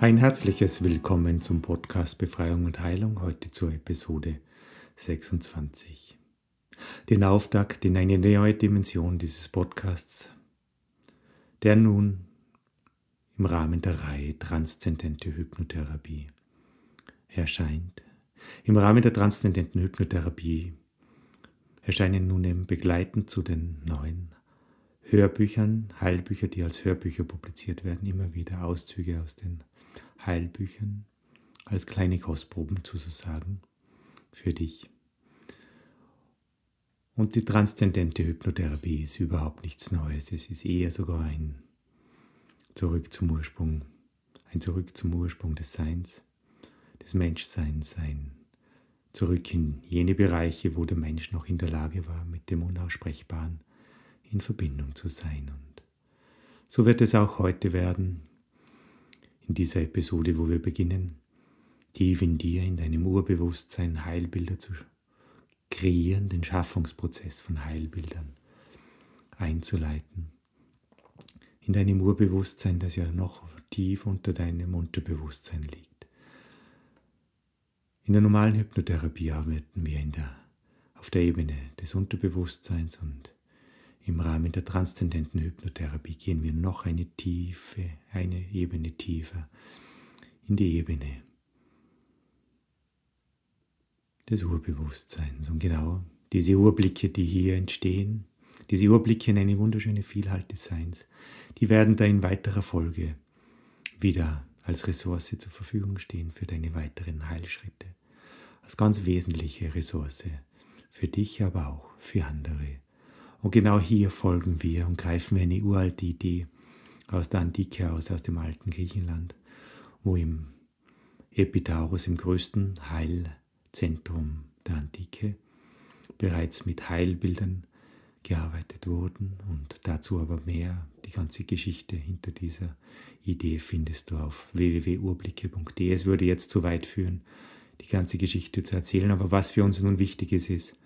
Ein herzliches Willkommen zum Podcast Befreiung und Heilung, heute zur Episode 26. Den Auftakt in eine neue Dimension dieses Podcasts, der nun im Rahmen der Reihe Transzendente Hypnotherapie erscheint. Im Rahmen der transzendenten Hypnotherapie erscheinen nun eben begleitend zu den neuen Hörbüchern, Heilbücher, die als Hörbücher publiziert werden, immer wieder Auszüge aus den Heilbüchern als kleine Kostproben sozusagen für dich. Und die transzendente Hypnotherapie ist überhaupt nichts Neues. Es ist eher sogar ein Zurück zum Ursprung, ein Zurück zum Ursprung des Seins, des Menschseins, ein Zurück in jene Bereiche, wo der Mensch noch in der Lage war, mit dem Unaussprechbaren in Verbindung zu sein. Und so wird es auch heute werden, in dieser Episode, wo wir beginnen, tief in dir, in deinem Urbewusstsein Heilbilder zu kreieren, den Schaffungsprozess von Heilbildern einzuleiten. In deinem Urbewusstsein, das ja noch tief unter deinem Unterbewusstsein liegt. In der normalen Hypnotherapie arbeiten wir der, auf der Ebene des Unterbewusstseins und im Rahmen der transzendenten Hypnotherapie gehen wir noch eine Tiefe, eine Ebene tiefer in die Ebene des Urbewusstseins. Und genau diese Urblicke, die hier entstehen, diese Urblicke in eine wunderschöne Vielheit des Seins, die werden da in weiterer Folge wieder als Ressource zur Verfügung stehen für deine weiteren Heilschritte. Als ganz wesentliche Ressource für dich, aber auch für andere. Und genau hier folgen wir und greifen wir eine uralte Idee aus der Antike aus, aus dem alten Griechenland, wo im Epitaurus, im größten Heilzentrum der Antike, bereits mit Heilbildern gearbeitet wurden und dazu aber mehr. Die ganze Geschichte hinter dieser Idee findest du auf www.urblicke.de. Es würde jetzt zu weit führen, die ganze Geschichte zu erzählen, aber was für uns nun wichtig ist, ist,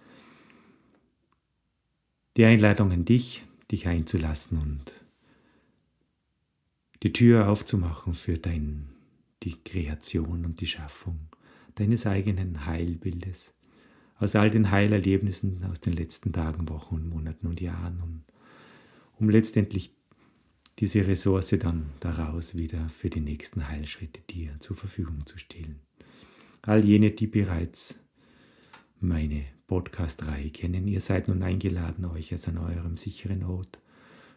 die Einladung an dich, dich einzulassen und die Tür aufzumachen für dein, die Kreation und die Schaffung deines eigenen Heilbildes, aus all den Heilerlebnissen aus den letzten Tagen, Wochen und Monaten und Jahren, und, um letztendlich diese Ressource dann daraus wieder für die nächsten Heilschritte dir zur Verfügung zu stellen. All jene, die bereits meine Podcast-Reihe kennen. Ihr seid nun eingeladen, euch es an eurem sicheren Ort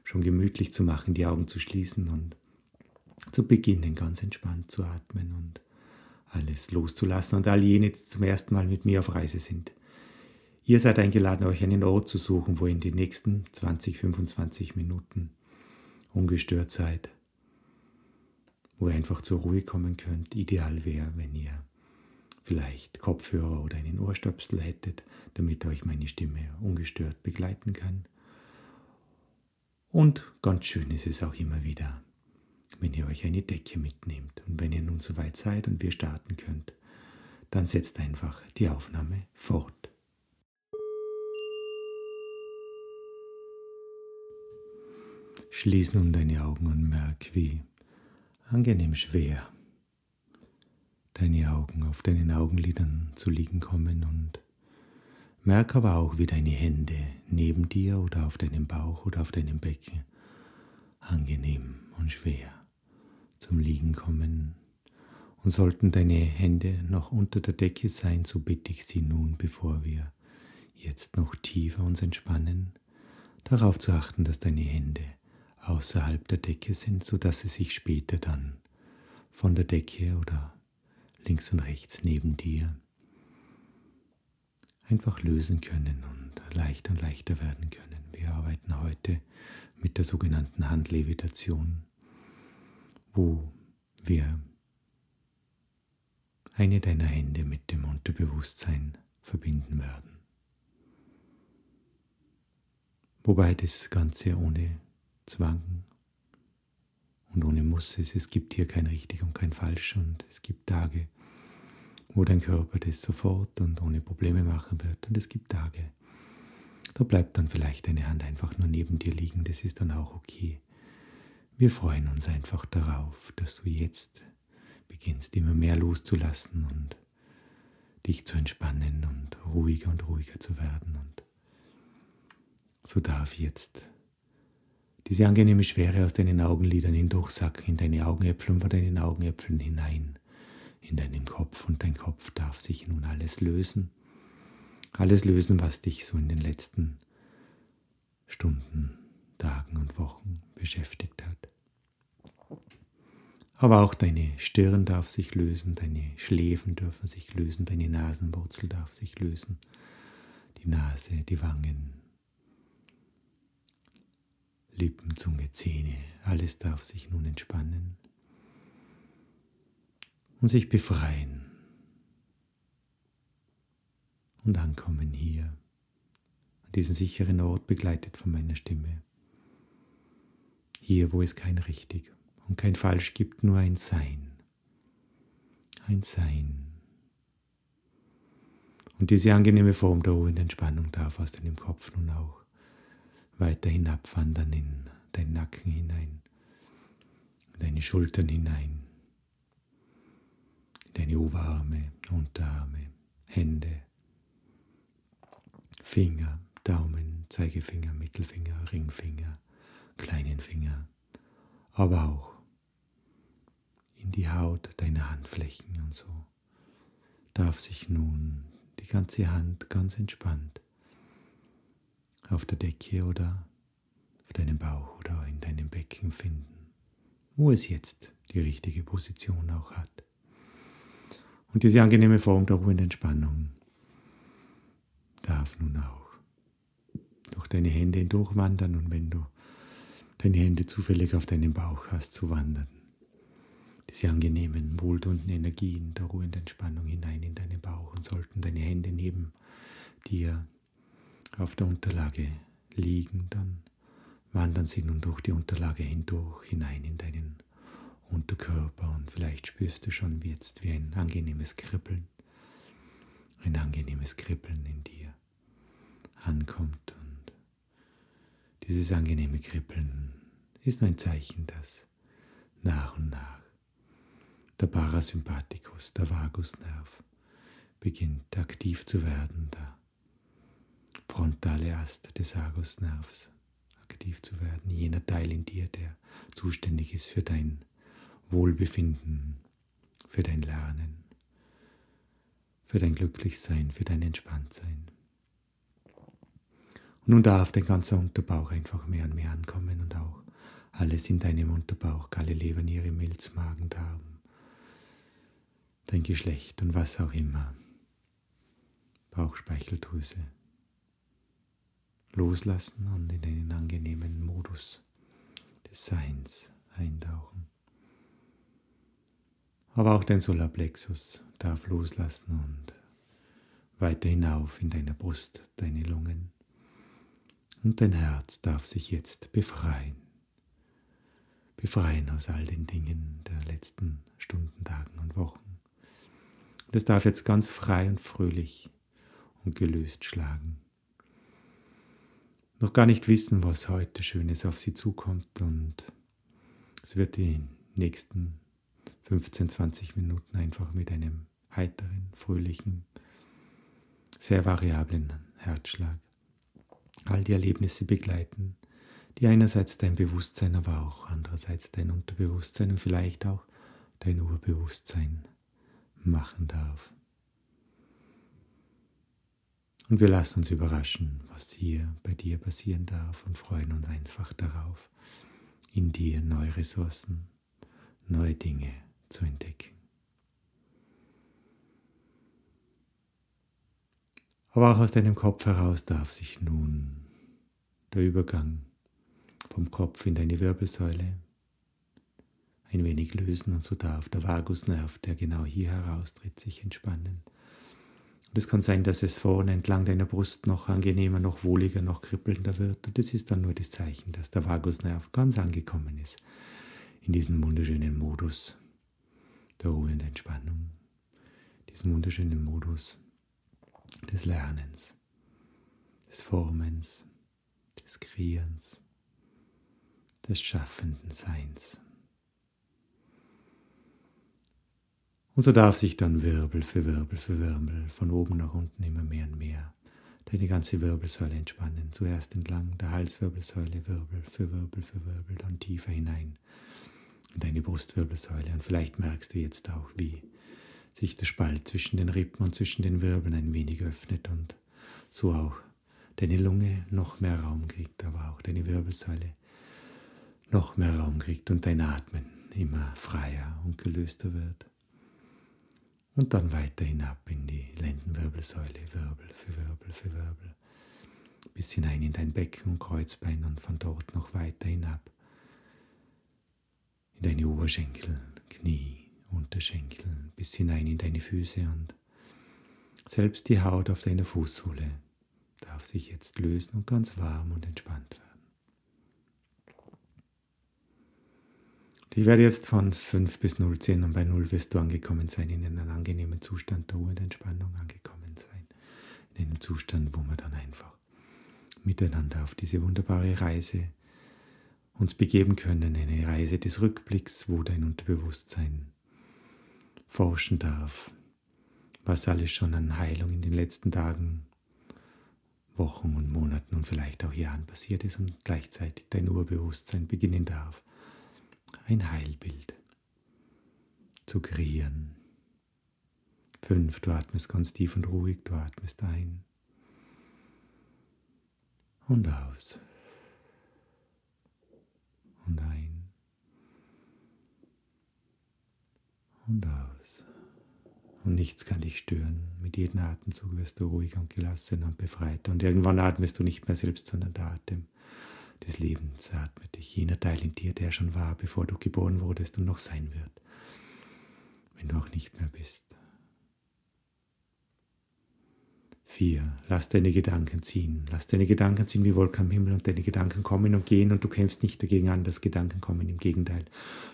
schon gemütlich zu machen, die Augen zu schließen und zu beginnen, ganz entspannt zu atmen und alles loszulassen und all jene, die zum ersten Mal mit mir auf Reise sind. Ihr seid eingeladen, euch einen Ort zu suchen, wo ihr in den nächsten 20, 25 Minuten ungestört seid, wo ihr einfach zur Ruhe kommen könnt. Ideal wäre, wenn ihr vielleicht Kopfhörer oder einen Ohrstöpsel hättet, damit euch meine Stimme ungestört begleiten kann. Und ganz schön ist es auch immer wieder, wenn ihr euch eine Decke mitnehmt. Und wenn ihr nun soweit seid und wir starten könnt, dann setzt einfach die Aufnahme fort. Schließ nun deine Augen und merk, wie angenehm schwer deine Augen auf deinen Augenlidern zu liegen kommen und merk aber auch, wie deine Hände neben dir oder auf deinem Bauch oder auf deinem Becken angenehm und schwer zum Liegen kommen. Und sollten deine Hände noch unter der Decke sein, so bitte ich sie nun, bevor wir jetzt noch tiefer uns entspannen, darauf zu achten, dass deine Hände außerhalb der Decke sind, sodass sie sich später dann von der Decke oder links und rechts neben dir einfach lösen können und leichter und leichter werden können. Wir arbeiten heute mit der sogenannten Handlevitation, wo wir eine deiner Hände mit dem Unterbewusstsein verbinden werden. Wobei das Ganze ohne Zwang Muss ist. Es gibt hier kein richtig und kein falsch und es gibt Tage, wo dein Körper das sofort und ohne Probleme machen wird. Und es gibt Tage, da bleibt dann vielleicht deine Hand einfach nur neben dir liegen, das ist dann auch okay. Wir freuen uns einfach darauf, dass du jetzt beginnst immer mehr loszulassen und dich zu entspannen und ruhiger und ruhiger zu werden. Und so darf jetzt diese angenehme Schwere aus deinen Augenlidern hindurchsacken in deine Augenäpfel und von deinen Augenäpfeln hinein in deinen Kopf. Und dein Kopf darf sich nun alles lösen. Alles lösen, was dich so in den letzten Stunden, Tagen und Wochen beschäftigt hat. Aber auch deine Stirn darf sich lösen, deine Schläfen dürfen sich lösen, deine Nasenwurzel darf sich lösen, die Nase, die Wangen, Lippen, Zunge, Zähne, alles darf sich nun entspannen und sich befreien und ankommen hier, an diesen sicheren Ort begleitet von meiner Stimme. Hier, wo es kein richtig und kein falsch gibt, nur ein Sein. Ein Sein. Und diese angenehme Form der ruhenden Entspannung darf aus deinem Kopf nun auch weiter hinabwandern in deinen Nacken hinein, in deine Schultern hinein, in deine Oberarme, Unterarme, Hände, Finger, Daumen, Zeigefinger, Mittelfinger, Ringfinger, kleinen Finger, aber auch in die Haut deiner Handflächen und so. Darf sich nun die ganze Hand ganz entspannt auf der Decke oder auf deinem Bauch oder in deinem Becken finden, wo es jetzt die richtige Position auch hat. Und diese angenehme Form der ruhenden Entspannung darf nun auch durch deine Hände hindurchwandern und wenn du deine Hände zufällig auf deinem Bauch hast, zu wandern. Diese angenehmen, wohltuenden Energien der ruhenden Entspannung hinein in deinen Bauch und sollten deine Hände neben dir auf der Unterlage liegen, dann wandern sie nun durch die Unterlage hindurch hinein in deinen Unterkörper und vielleicht spürst du schon jetzt wie ein angenehmes Kribbeln, ein angenehmes Kribbeln in dir ankommt. Und dieses angenehme Kribbeln ist ein Zeichen, dass nach und nach der Parasympathikus, der Vagusnerv, beginnt aktiv zu werden, der frontale Ast des Vagusnervs aktiv zu werden, jener Teil in dir, der zuständig ist für dein Wohlbefinden, für dein Lernen, für dein Glücklichsein, für dein Entspanntsein. Und nun darf dein ganzer Unterbauch einfach mehr und mehr ankommen und auch alles in deinem Unterbauch, Galle, Leber, Niere, Milz, Magen, Darm, dein Geschlecht und was auch immer, Bauchspeicheldrüse, loslassen und in einen angenehmen Modus des Seins eintauchen. Aber auch dein Solarplexus darf loslassen und weiter hinauf in deiner Brust, deine Lungen, und dein Herz darf sich jetzt befreien. Befreien aus all den Dingen der letzten Stunden, Tagen und Wochen. Und es darf jetzt ganz frei und fröhlich und gelöst schlagen. Noch gar nicht wissen, was heute Schönes auf sie zukommt und es wird die nächsten 15, 20 Minuten einfach mit einem heiteren, fröhlichen, sehr variablen Herzschlag all die Erlebnisse begleiten, die einerseits dein Bewusstsein, aber auch andererseits dein Unterbewusstsein und vielleicht auch dein Urbewusstsein machen darf. Und wir lassen uns überraschen, was hier bei dir passieren darf und freuen uns einfach darauf, in dir neue Ressourcen, neue Dinge zu entdecken. Aber auch aus deinem Kopf heraus darf sich nun der Übergang vom Kopf in deine Wirbelsäule ein wenig lösen und so darf der Vagusnerv, der genau hier heraustritt, sich entspannen. Und es kann sein, dass es vorne entlang deiner Brust noch angenehmer, noch wohliger, noch kribbelnder wird. Und das ist dann nur das Zeichen, dass der Vagusnerv ganz angekommen ist in diesem wunderschönen Modus der Ruhe und Entspannung, diesen wunderschönen Modus des Lernens, des Formens, des Kreierens, des schaffenden Seins. Und so darf sich dann Wirbel für Wirbel für Wirbel von oben nach unten immer mehr und mehr deine ganze Wirbelsäule entspannen. Zuerst entlang der Halswirbelsäule, Wirbel für Wirbel für Wirbel, dann tiefer hinein in deine Brustwirbelsäule. Und vielleicht merkst du jetzt auch, wie sich der Spalt zwischen den Rippen und zwischen den Wirbeln ein wenig öffnet und so auch deine Lunge noch mehr Raum kriegt, aber auch deine Wirbelsäule noch mehr Raum kriegt und dein Atmen immer freier und gelöster wird. Und dann weiter hinab in die Lendenwirbelsäule, Wirbel für Wirbel für Wirbel, bis hinein in dein Becken und Kreuzbein und von dort noch weiter hinab in deine Oberschenkel, Knie, Unterschenkel, bis hinein in deine Füße und selbst die Haut auf deiner Fußsohle darf sich jetzt lösen und ganz warm und entspannt werden. Ich werde jetzt von 5 bis 0 zählen und bei 0 wirst du angekommen sein, in einem angenehmen Zustand der Ruhe und Entspannung angekommen sein. In einem Zustand, wo wir dann einfach miteinander auf diese wunderbare Reise uns begeben können, eine Reise des Rückblicks, wo dein Unterbewusstsein forschen darf, was alles schon an Heilung in den letzten Tagen, Wochen und Monaten und vielleicht auch Jahren passiert ist und gleichzeitig dein Urbewusstsein beginnen darf ein Heilbild zu kreieren. Fünf, du atmest ganz tief und ruhig, du atmest ein und aus und ein und aus. Und nichts kann dich stören. Mit jedem Atemzug wirst du ruhiger und gelassener und befreiter. Und irgendwann atmest du nicht mehr selbst, sondern der Atem des Lebens atmet dich, jener Teil in dir, der schon war, bevor du geboren wurdest und noch sein wird, wenn du auch nicht mehr bist. 4. Lass deine Gedanken ziehen. Lass deine Gedanken ziehen wie Wolken am Himmel und deine Gedanken kommen und gehen und du kämpfst nicht dagegen an, dass Gedanken kommen. Im Gegenteil,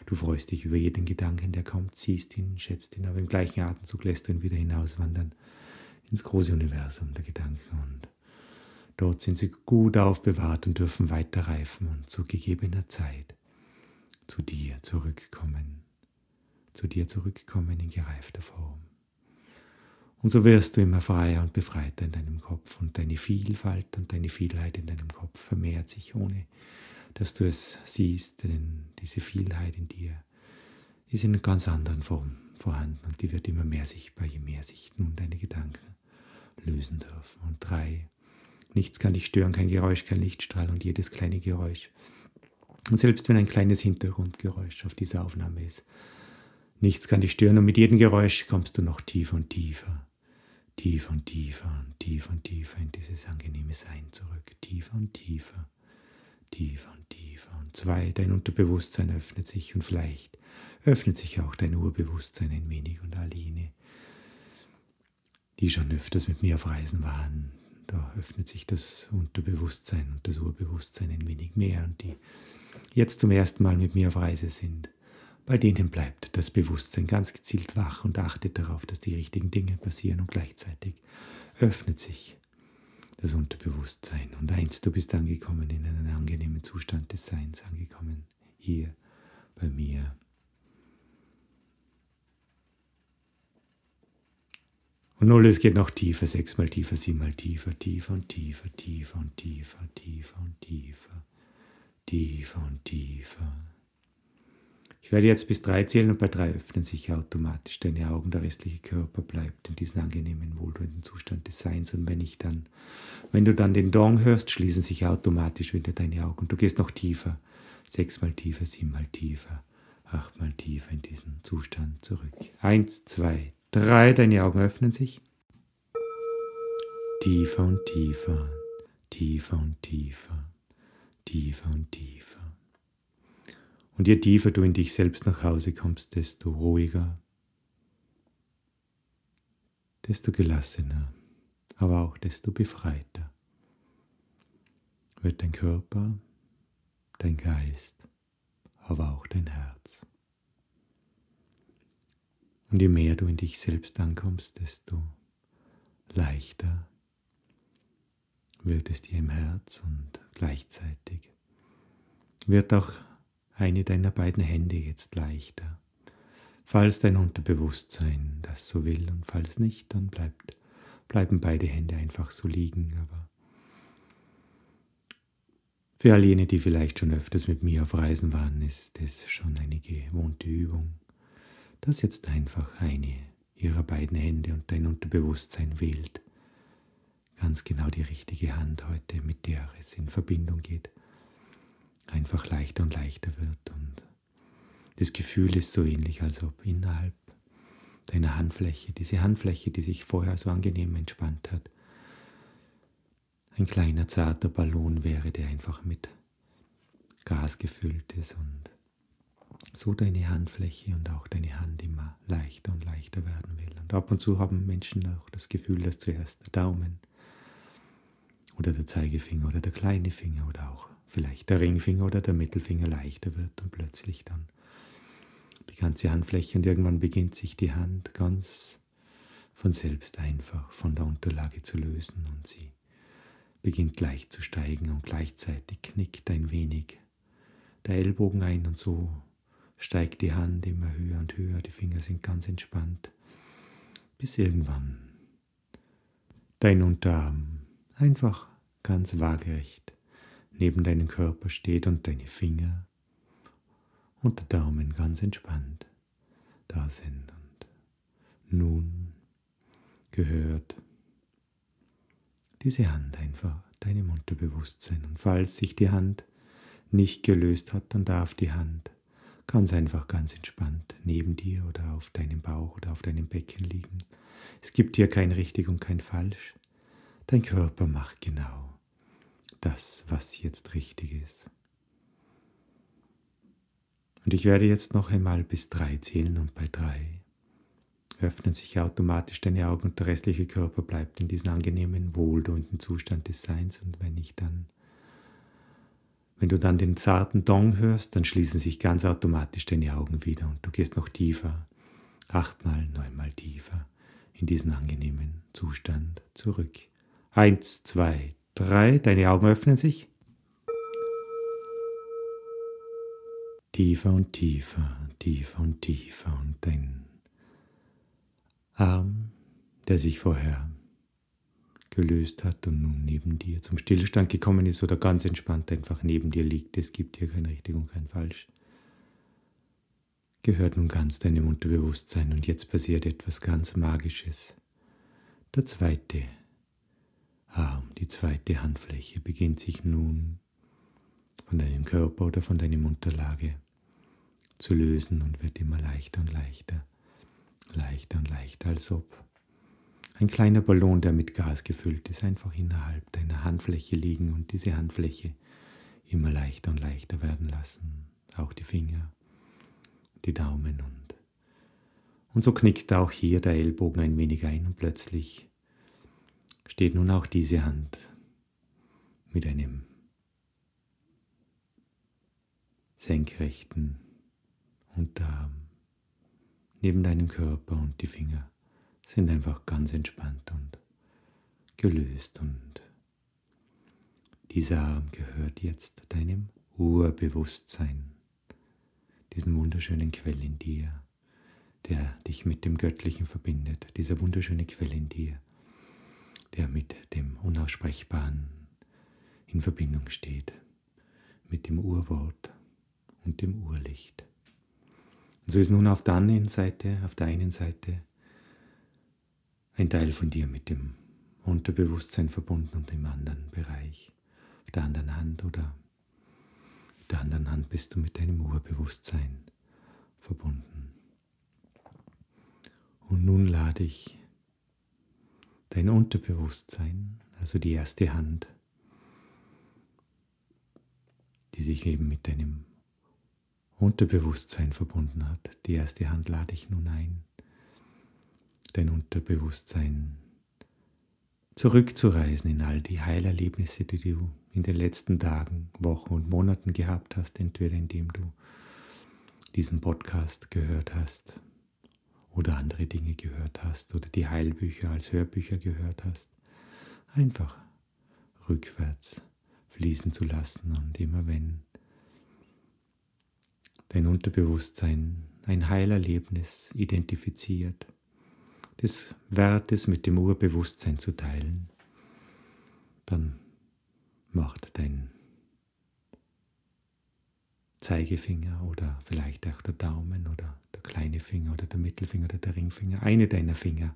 du freust dich über jeden Gedanken, der kommt, ziehst ihn, schätzt ihn, aber im gleichen Atemzug lässt du ihn wieder hinauswandern ins große Universum der Gedanken und Dort sind sie gut aufbewahrt und dürfen weiter reifen und zu gegebener Zeit zu dir zurückkommen, zu dir zurückkommen in gereifter Form. Und so wirst du immer freier und befreiter in deinem Kopf und deine Vielfalt und deine Vielheit in deinem Kopf vermehrt sich, ohne dass du es siehst, denn diese Vielheit in dir ist in einer ganz anderen Form vorhanden und die wird immer mehr sichtbar, je mehr sich nun deine Gedanken lösen dürfen. Und drei, Nichts kann dich stören, kein Geräusch, kein Lichtstrahl und jedes kleine Geräusch. Und selbst wenn ein kleines Hintergrundgeräusch auf dieser Aufnahme ist, nichts kann dich stören und mit jedem Geräusch kommst du noch tiefer und tiefer, tiefer und tiefer und tiefer und tiefer in dieses angenehme Sein zurück, tiefer und tiefer, tiefer und tiefer. Und zwei, dein Unterbewusstsein öffnet sich und vielleicht öffnet sich auch dein Urbewusstsein ein wenig und Aline, die schon öfters mit mir auf Reisen waren, da öffnet sich das Unterbewusstsein und das Urbewusstsein ein wenig mehr und die jetzt zum ersten Mal mit mir auf Reise sind. Bei denen bleibt das Bewusstsein ganz gezielt wach und achtet darauf, dass die richtigen Dinge passieren und gleichzeitig öffnet sich das Unterbewusstsein. Und eins, du bist angekommen in einen angenehmen Zustand des Seins, angekommen hier bei mir Und null, es geht noch tiefer, sechsmal tiefer, siebenmal tiefer, tiefer und tiefer, tiefer und tiefer, tiefer und tiefer, tiefer und tiefer. Ich werde jetzt bis drei zählen und bei drei öffnen sich automatisch deine Augen, der restliche Körper bleibt in diesem angenehmen, wohltuenden Zustand des Seins. Und wenn ich dann, wenn du dann den Dong hörst, schließen sich automatisch wieder deine Augen. Du gehst noch tiefer, sechsmal tiefer, siebenmal tiefer, achtmal tiefer in diesen Zustand zurück. Eins, zwei, Drei, deine Augen öffnen sich. Tiefer und tiefer, tiefer und tiefer, tiefer und tiefer. Und je tiefer du in dich selbst nach Hause kommst, desto ruhiger, desto gelassener, aber auch desto befreiter wird dein Körper, dein Geist, aber auch dein Herz. Und je mehr du in dich selbst ankommst, desto leichter wird es dir im Herz und gleichzeitig wird auch eine deiner beiden Hände jetzt leichter, falls dein Unterbewusstsein das so will und falls nicht, dann bleibt, bleiben beide Hände einfach so liegen. Aber für all jene, die vielleicht schon öfters mit mir auf Reisen waren, ist es schon eine gewohnte Übung, dass jetzt einfach eine ihrer beiden Hände und dein Unterbewusstsein wählt ganz genau die richtige Hand heute, mit der es in Verbindung geht, einfach leichter und leichter wird. Und das Gefühl ist so ähnlich, als ob innerhalb deiner Handfläche, diese Handfläche, die sich vorher so angenehm entspannt hat, ein kleiner zarter Ballon wäre, der einfach mit Gas gefüllt ist und so deine Handfläche und auch deine Hand immer leichter und leichter werden will. Und ab und zu haben Menschen auch das Gefühl, dass zuerst der Daumen oder der Zeigefinger oder der kleine Finger oder auch vielleicht der Ringfinger oder der Mittelfinger leichter wird und plötzlich dann die ganze Handfläche und irgendwann beginnt sich die Hand ganz von selbst einfach von der Unterlage zu lösen und sie beginnt gleich zu steigen und gleichzeitig knickt ein wenig der Ellbogen ein und so steigt die Hand immer höher und höher, die Finger sind ganz entspannt, bis irgendwann dein Unterarm einfach ganz waagerecht neben deinem Körper steht und deine Finger und der Daumen ganz entspannt da sind. Und nun gehört diese Hand einfach deinem Unterbewusstsein. Und falls sich die Hand nicht gelöst hat, dann darf die Hand ganz einfach ganz entspannt neben dir oder auf deinem Bauch oder auf deinem Becken liegen. Es gibt hier kein richtig und kein falsch. Dein Körper macht genau das, was jetzt richtig ist. Und ich werde jetzt noch einmal bis drei zählen und bei drei öffnen sich automatisch deine Augen und der restliche Körper bleibt in diesem angenehmen, wohltuenden Zustand des Seins. Und wenn ich dann, wenn du dann den zarten Dong hörst, dann schließen sich ganz automatisch deine Augen wieder und du gehst noch tiefer, achtmal, neunmal tiefer in diesen angenehmen Zustand zurück. Eins, zwei, drei, deine Augen öffnen sich. Tiefer und tiefer, tiefer und tiefer und dein Arm, der sich vorher gelöst hat und nun neben dir zum Stillstand gekommen ist oder ganz entspannt einfach neben dir liegt, es gibt hier kein richtig und kein falsch, gehört nun ganz deinem Unterbewusstsein und jetzt passiert etwas ganz Magisches. Der zweite Arm, die zweite Handfläche beginnt sich nun von deinem Körper oder von deinem Unterlage zu lösen und wird immer leichter und leichter, leichter und leichter, als ob ein kleiner Ballon, der mit Gas gefüllt ist, einfach innerhalb deiner Handfläche liegen und diese Handfläche immer leichter und leichter werden lassen. Auch die Finger, die Daumen und und so knickt auch hier der Ellbogen ein wenig ein und plötzlich steht nun auch diese Hand mit einem senkrechten Unterarm neben deinem Körper und die Finger sind einfach ganz entspannt und gelöst und dieser Arm gehört jetzt deinem Urbewusstsein, diesen wunderschönen Quell in dir, der dich mit dem Göttlichen verbindet, dieser wunderschöne Quell in dir, der mit dem Unaussprechbaren in Verbindung steht, mit dem Urwort und dem Urlicht. Und so ist nun auf der anderen Seite, auf der einen Seite, ein Teil von dir mit dem Unterbewusstsein verbunden und im anderen Bereich, auf der anderen Hand oder mit der anderen Hand bist du mit deinem Urbewusstsein verbunden. Und nun lade ich dein Unterbewusstsein, also die erste Hand, die sich eben mit deinem Unterbewusstsein verbunden hat. Die erste Hand lade ich nun ein, dein Unterbewusstsein zurückzureisen in all die Heilerlebnisse, die du in den letzten Tagen, Wochen und Monaten gehabt hast, entweder indem du diesen Podcast gehört hast oder andere Dinge gehört hast oder die Heilbücher als Hörbücher gehört hast, einfach rückwärts fließen zu lassen und immer wenn dein Unterbewusstsein ein Heilerlebnis identifiziert, des Wertes mit dem Urbewusstsein zu teilen, dann macht dein Zeigefinger oder vielleicht auch der Daumen oder der kleine Finger oder der Mittelfinger oder der Ringfinger, eine deiner Finger,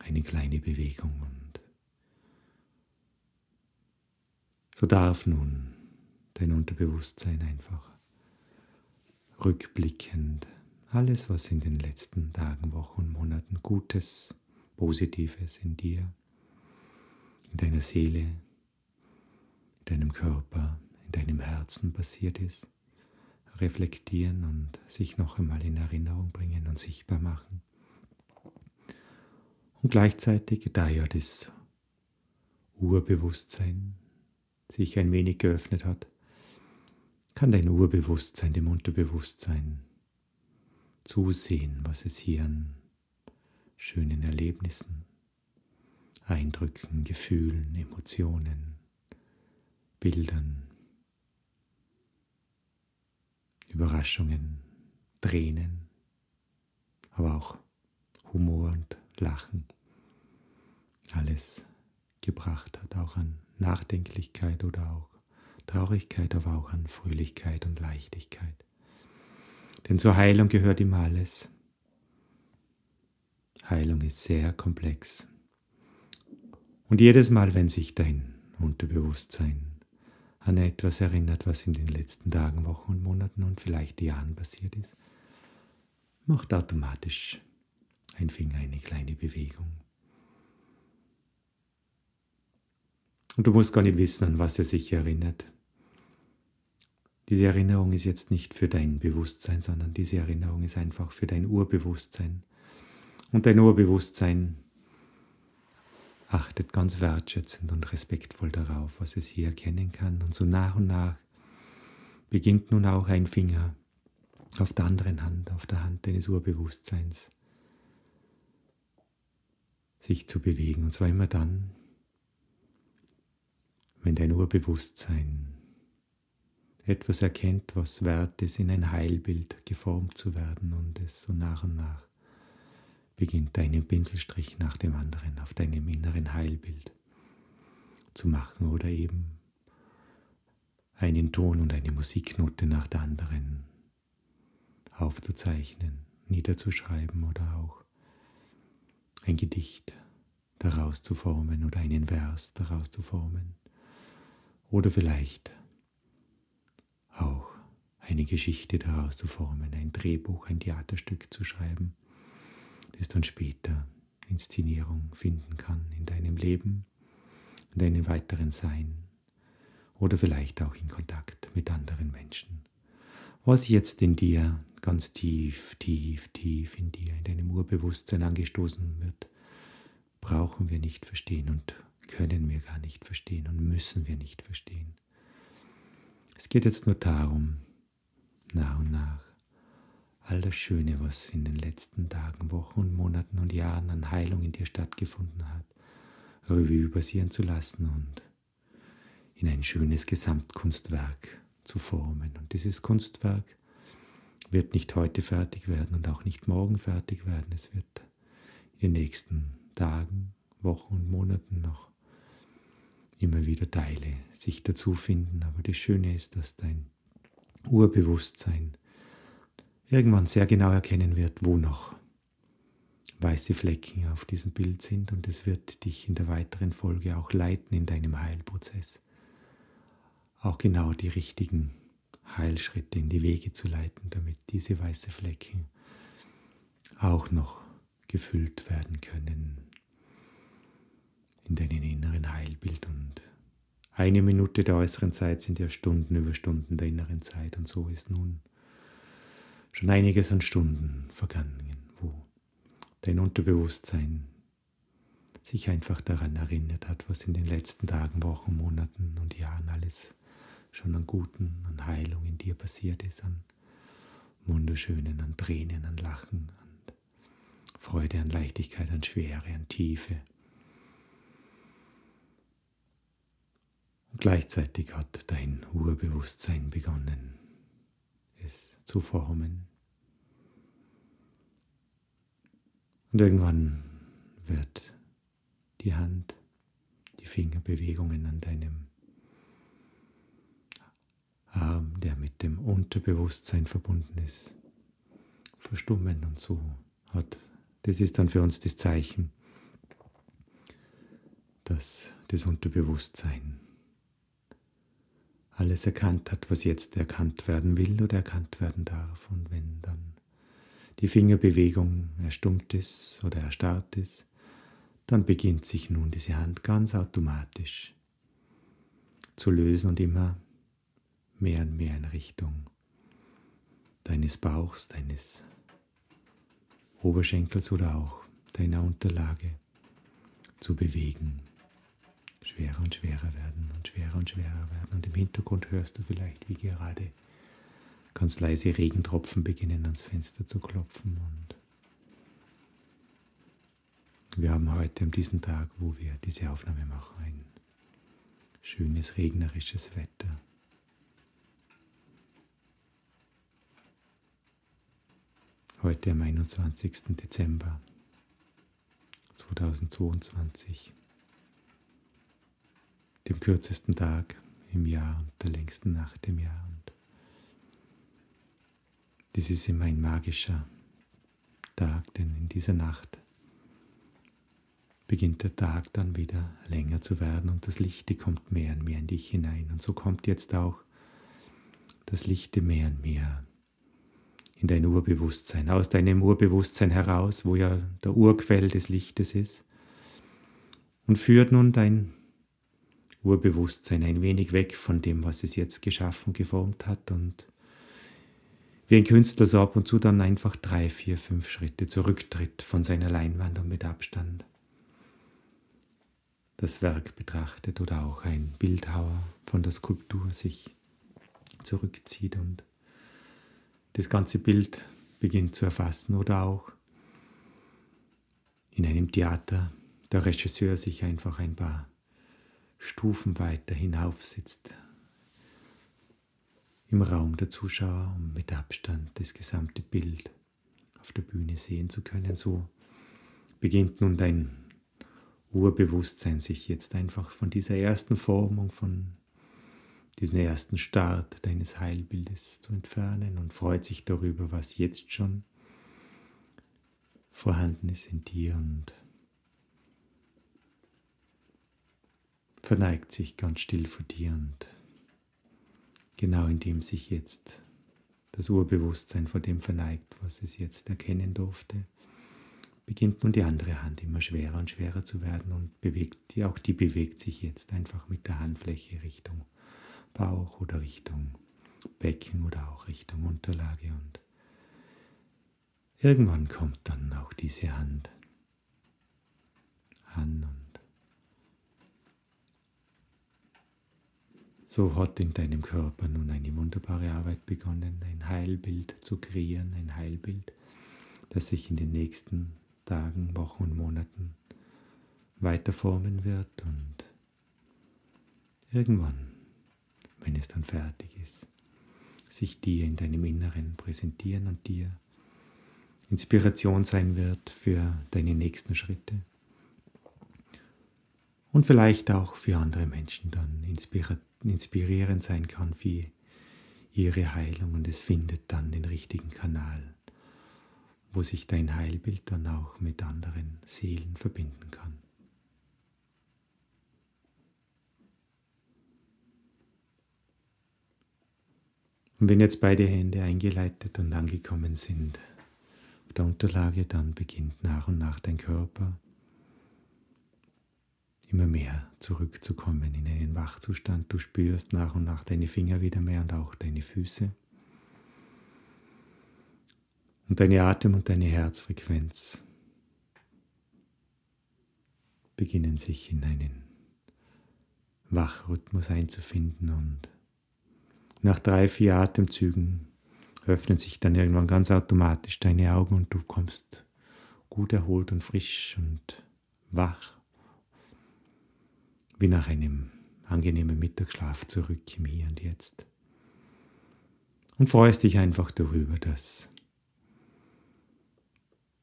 eine kleine Bewegung. Und so darf nun dein Unterbewusstsein einfach rückblickend alles, was in den letzten Tagen, Wochen und Monaten Gutes, Positives in dir, in deiner Seele, in deinem Körper, in deinem Herzen passiert ist, reflektieren und sich noch einmal in Erinnerung bringen und sichtbar machen. Und gleichzeitig, da ja das Urbewusstsein sich ein wenig geöffnet hat, kann dein Urbewusstsein dem Unterbewusstsein zusehen, was es hier an schönen Erlebnissen, Eindrücken, Gefühlen, Emotionen, Bildern, Überraschungen, Tränen, aber auch Humor und Lachen alles gebracht hat, auch an Nachdenklichkeit oder auch Traurigkeit, aber auch an Fröhlichkeit und Leichtigkeit. Denn zur Heilung gehört ihm alles. Heilung ist sehr komplex. Und jedes Mal, wenn sich dein Unterbewusstsein an etwas erinnert, was in den letzten Tagen, Wochen und Monaten und vielleicht Jahren passiert ist, macht automatisch ein Finger eine kleine Bewegung. Und du musst gar nicht wissen, an was er sich erinnert. Diese Erinnerung ist jetzt nicht für dein Bewusstsein, sondern diese Erinnerung ist einfach für dein Urbewusstsein. Und dein Urbewusstsein achtet ganz wertschätzend und respektvoll darauf, was es hier erkennen kann. Und so nach und nach beginnt nun auch ein Finger auf der anderen Hand, auf der Hand deines Urbewusstseins, sich zu bewegen. Und zwar immer dann, wenn dein Urbewusstsein etwas erkennt, was wert ist, in ein Heilbild geformt zu werden und es so nach und nach beginnt einen Pinselstrich nach dem anderen auf deinem inneren Heilbild zu machen oder eben einen Ton und eine Musiknote nach der anderen aufzuzeichnen, niederzuschreiben oder auch ein Gedicht daraus zu formen oder einen Vers daraus zu formen. Oder vielleicht auch eine Geschichte daraus zu formen, ein Drehbuch, ein Theaterstück zu schreiben das dann später Inszenierung finden kann in deinem Leben, in deinem weiteren Sein oder vielleicht auch in Kontakt mit anderen Menschen. Was jetzt in dir ganz tief, tief, tief in dir, in deinem Urbewusstsein angestoßen wird, brauchen wir nicht verstehen und können wir gar nicht verstehen und müssen wir nicht verstehen. Es geht jetzt nur darum, nach und nach all das Schöne, was in den letzten Tagen, Wochen und Monaten und Jahren an Heilung in dir stattgefunden hat, Revue passieren zu lassen und in ein schönes Gesamtkunstwerk zu formen. Und dieses Kunstwerk wird nicht heute fertig werden und auch nicht morgen fertig werden. Es wird in den nächsten Tagen, Wochen und Monaten noch immer wieder Teile sich dazu finden. Aber das Schöne ist, dass dein Urbewusstsein irgendwann sehr genau erkennen wird, wo noch weiße Flecken auf diesem Bild sind und es wird dich in der weiteren Folge auch leiten in deinem Heilprozess. Auch genau die richtigen Heilschritte in die Wege zu leiten, damit diese weißen Flecken auch noch gefüllt werden können in deinem inneren Heilbild und eine Minute der äußeren Zeit sind ja Stunden über Stunden der inneren Zeit und so ist nun schon einiges an Stunden vergangen, wo dein Unterbewusstsein sich einfach daran erinnert hat, was in den letzten Tagen, Wochen, Monaten und Jahren alles schon an Guten, an Heilung in dir passiert ist, an Wunderschönen, an Tränen, an Lachen, an Freude, an Leichtigkeit, an Schwere, an Tiefe. Und gleichzeitig hat dein Urbewusstsein begonnen, es zu formen, Und irgendwann wird die Hand, die Fingerbewegungen an deinem Arm, der mit dem Unterbewusstsein verbunden ist, verstummen und so hat. Das ist dann für uns das Zeichen, dass das Unterbewusstsein alles erkannt hat, was jetzt erkannt werden will oder erkannt werden darf. Und wenn dann die Fingerbewegung erstummt ist oder erstarrt ist, dann beginnt sich nun diese Hand ganz automatisch zu lösen und immer mehr und mehr in Richtung deines Bauchs, deines Oberschenkels oder auch deiner Unterlage zu bewegen. Schwerer und schwerer werden und schwerer und schwerer werden. Hintergrund hörst du vielleicht, wie gerade ganz leise Regentropfen beginnen ans Fenster zu klopfen. Und wir haben heute an diesem Tag, wo wir diese Aufnahme machen, ein schönes regnerisches Wetter. Heute am 21. Dezember 2022, dem kürzesten Tag im Jahr und der längsten Nacht im Jahr. Und dies ist immer ein magischer Tag, denn in dieser Nacht beginnt der Tag dann wieder länger zu werden und das Lichte kommt mehr und mehr in dich hinein. Und so kommt jetzt auch das Lichte mehr und mehr in dein Urbewusstsein, aus deinem Urbewusstsein heraus, wo ja der Urquell des Lichtes ist, und führt nun dein Urbewusstsein ein wenig weg von dem, was es jetzt geschaffen, geformt hat. Und wie ein Künstler so ab und zu dann einfach drei, vier, fünf Schritte zurücktritt von seiner Leinwand und mit Abstand das Werk betrachtet oder auch ein Bildhauer von der Skulptur sich zurückzieht und das ganze Bild beginnt zu erfassen oder auch in einem Theater der Regisseur sich einfach ein paar Stufen weiter hinaufsitzt im Raum der Zuschauer, um mit Abstand das gesamte Bild auf der Bühne sehen zu können. So beginnt nun dein Urbewusstsein sich jetzt einfach von dieser ersten Formung, von diesen ersten Start deines Heilbildes zu entfernen und freut sich darüber, was jetzt schon vorhanden ist in dir und verneigt sich ganz still vor dir und genau indem sich jetzt das Urbewusstsein vor dem verneigt, was es jetzt erkennen durfte, beginnt nun die andere Hand immer schwerer und schwerer zu werden und bewegt, auch die bewegt sich jetzt einfach mit der Handfläche Richtung Bauch oder Richtung Becken oder auch Richtung Unterlage und irgendwann kommt dann auch diese Hand an und so hat in deinem Körper nun eine wunderbare Arbeit begonnen, ein Heilbild zu kreieren, ein Heilbild, das sich in den nächsten Tagen, Wochen und Monaten weiter formen wird und irgendwann wenn es dann fertig ist, sich dir in deinem Inneren präsentieren und dir Inspiration sein wird für deine nächsten Schritte. Und vielleicht auch für andere Menschen dann inspirierend sein kann für ihre Heilung und es findet dann den richtigen Kanal, wo sich dein Heilbild dann auch mit anderen Seelen verbinden kann. Und wenn jetzt beide Hände eingeleitet und angekommen sind auf der Unterlage, dann beginnt nach und nach dein Körper immer mehr zurückzukommen in einen Wachzustand. Du spürst nach und nach deine Finger wieder mehr und auch deine Füße. Und deine Atem- und deine Herzfrequenz beginnen sich in einen Wachrhythmus einzufinden und nach drei, vier Atemzügen öffnen sich dann irgendwann ganz automatisch deine Augen und du kommst gut erholt und frisch und wach, wie nach einem angenehmen Mittagsschlaf zurück im Hier und Jetzt. Und freust dich einfach darüber, dass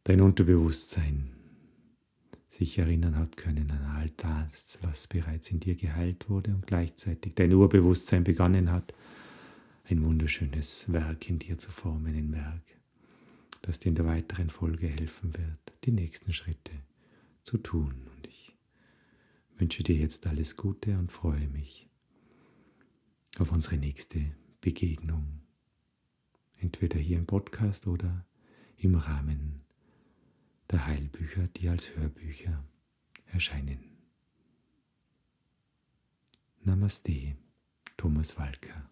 dein Unterbewusstsein sich erinnern hat können an all das, was bereits in dir geheilt wurde und gleichzeitig dein Urbewusstsein begonnen hat, ein wunderschönes Werk in dir zu formen, ein Werk, das dir in der weiteren Folge helfen wird, die nächsten Schritte zu tun. Wünsche dir jetzt alles Gute und freue mich auf unsere nächste Begegnung, entweder hier im Podcast oder im Rahmen der Heilbücher, die als Hörbücher erscheinen. Namaste, Thomas Walker.